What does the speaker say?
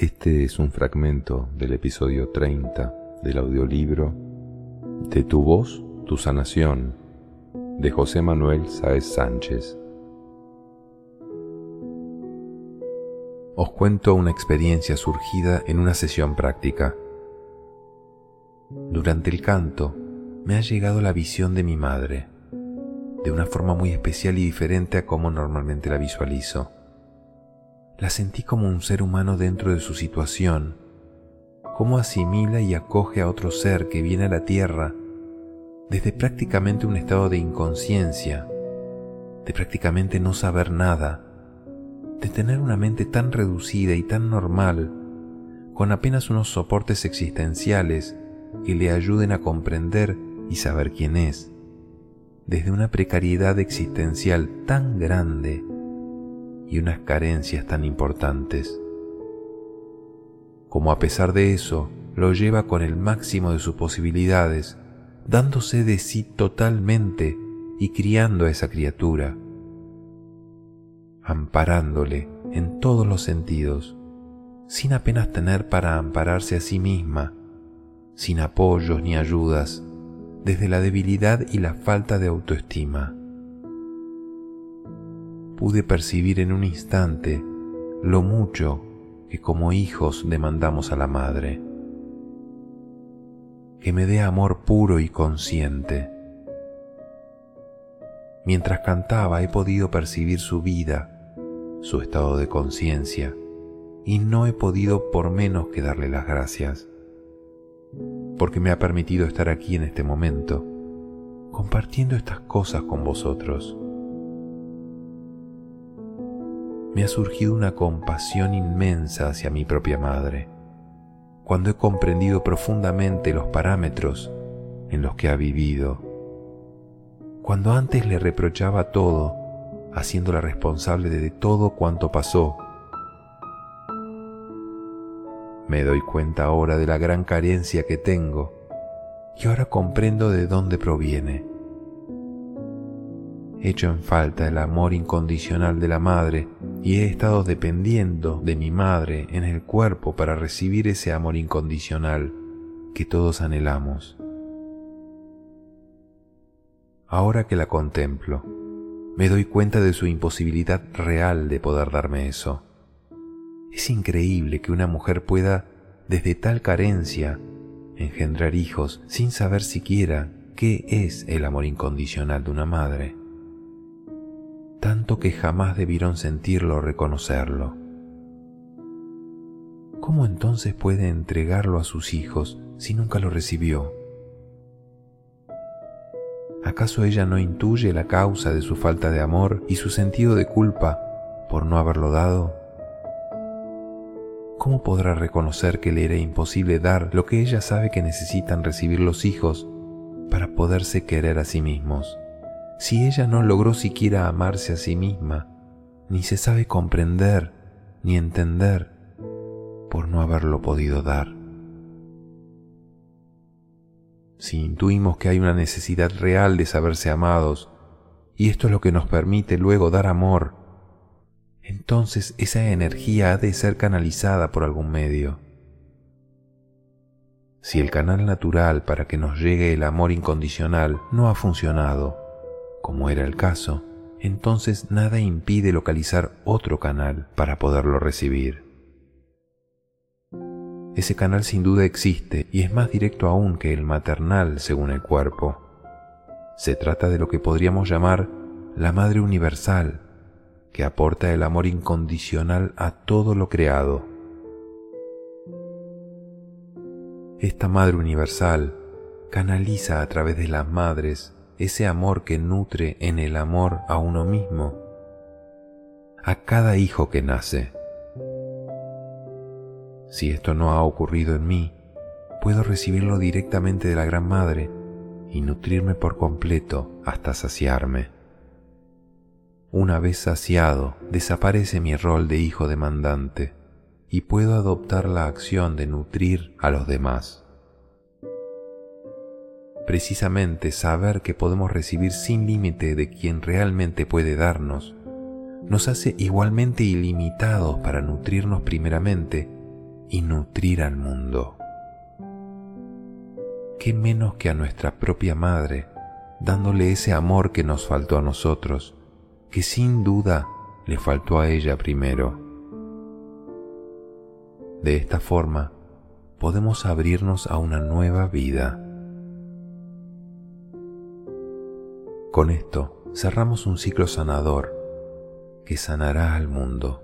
Este es un fragmento del episodio 30 del audiolibro De tu voz, tu sanación, de José Manuel Sáez Sánchez. Os cuento una experiencia surgida en una sesión práctica. Durante el canto me ha llegado la visión de mi madre, de una forma muy especial y diferente a como normalmente la visualizo la sentí como un ser humano dentro de su situación, cómo asimila y acoge a otro ser que viene a la Tierra desde prácticamente un estado de inconsciencia, de prácticamente no saber nada, de tener una mente tan reducida y tan normal, con apenas unos soportes existenciales que le ayuden a comprender y saber quién es, desde una precariedad existencial tan grande y unas carencias tan importantes. Como a pesar de eso lo lleva con el máximo de sus posibilidades, dándose de sí totalmente y criando a esa criatura, amparándole en todos los sentidos, sin apenas tener para ampararse a sí misma, sin apoyos ni ayudas, desde la debilidad y la falta de autoestima pude percibir en un instante lo mucho que como hijos demandamos a la madre. Que me dé amor puro y consciente. Mientras cantaba he podido percibir su vida, su estado de conciencia, y no he podido por menos que darle las gracias, porque me ha permitido estar aquí en este momento, compartiendo estas cosas con vosotros me ha surgido una compasión inmensa hacia mi propia madre, cuando he comprendido profundamente los parámetros en los que ha vivido, cuando antes le reprochaba todo, haciéndola responsable de todo cuanto pasó. Me doy cuenta ahora de la gran carencia que tengo y ahora comprendo de dónde proviene. Hecho en falta el amor incondicional de la madre y he estado dependiendo de mi madre en el cuerpo para recibir ese amor incondicional que todos anhelamos. Ahora que la contemplo, me doy cuenta de su imposibilidad real de poder darme eso. Es increíble que una mujer pueda, desde tal carencia, engendrar hijos sin saber siquiera qué es el amor incondicional de una madre tanto que jamás debieron sentirlo o reconocerlo. ¿Cómo entonces puede entregarlo a sus hijos si nunca lo recibió? ¿Acaso ella no intuye la causa de su falta de amor y su sentido de culpa por no haberlo dado? ¿Cómo podrá reconocer que le era imposible dar lo que ella sabe que necesitan recibir los hijos para poderse querer a sí mismos? Si ella no logró siquiera amarse a sí misma, ni se sabe comprender ni entender por no haberlo podido dar. Si intuimos que hay una necesidad real de saberse amados, y esto es lo que nos permite luego dar amor, entonces esa energía ha de ser canalizada por algún medio. Si el canal natural para que nos llegue el amor incondicional no ha funcionado, como era el caso, entonces nada impide localizar otro canal para poderlo recibir. Ese canal sin duda existe y es más directo aún que el maternal según el cuerpo. Se trata de lo que podríamos llamar la Madre Universal, que aporta el amor incondicional a todo lo creado. Esta Madre Universal canaliza a través de las madres ese amor que nutre en el amor a uno mismo, a cada hijo que nace. Si esto no ha ocurrido en mí, puedo recibirlo directamente de la Gran Madre y nutrirme por completo hasta saciarme. Una vez saciado, desaparece mi rol de hijo demandante y puedo adoptar la acción de nutrir a los demás. Precisamente saber que podemos recibir sin límite de quien realmente puede darnos, nos hace igualmente ilimitados para nutrirnos primeramente y nutrir al mundo. ¿Qué menos que a nuestra propia madre, dándole ese amor que nos faltó a nosotros, que sin duda le faltó a ella primero? De esta forma, podemos abrirnos a una nueva vida. Con esto cerramos un ciclo sanador que sanará al mundo.